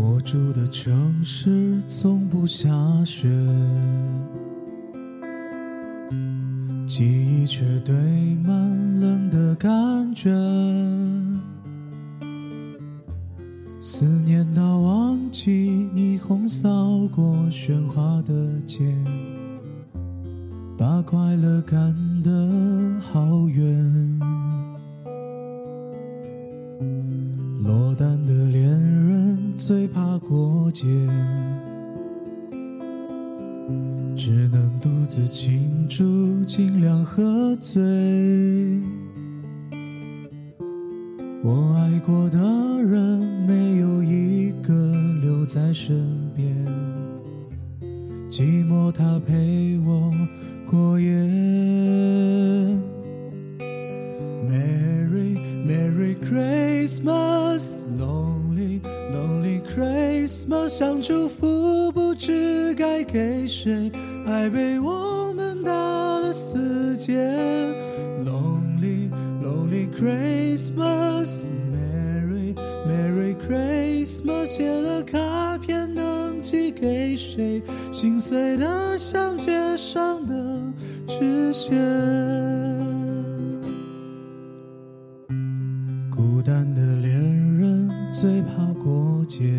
我住的城市从不下雪，记忆却堆满冷的感觉。思念到忘记霓虹扫过喧哗的街，把快乐赶得好远。落单的最怕过节，只能独自庆祝，尽量喝醉。我爱过的人没有一个留在身边，寂寞它陪我过夜。Christmas，想祝福不知该给谁，爱被我们打了死结。Lonely Lonely Christmas, Merry Merry Christmas，写了卡片能寄给谁？心碎的像街上的纸屑。孤单的恋人最怕过节，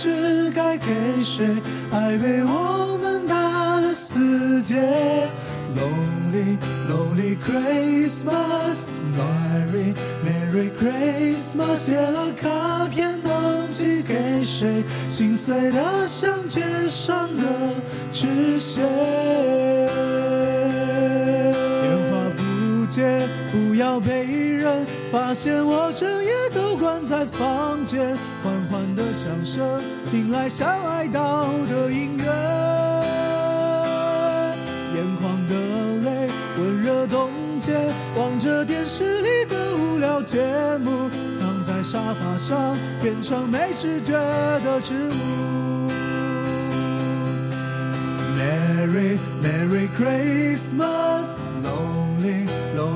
知该给谁，爱被我们打了死结。Lonely Lonely Christmas, Merry Merry Christmas，写了卡片能寄给谁？心碎的像街上的纸屑。不接，不要被人发现我整夜都关在房间。缓缓的响声，迎来像哀悼的音乐。眼眶的泪温热冻结，望着电视里的无聊节目，躺在沙发上变成没知觉的植物。Merry Merry Christmas,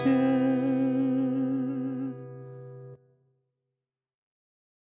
诞节？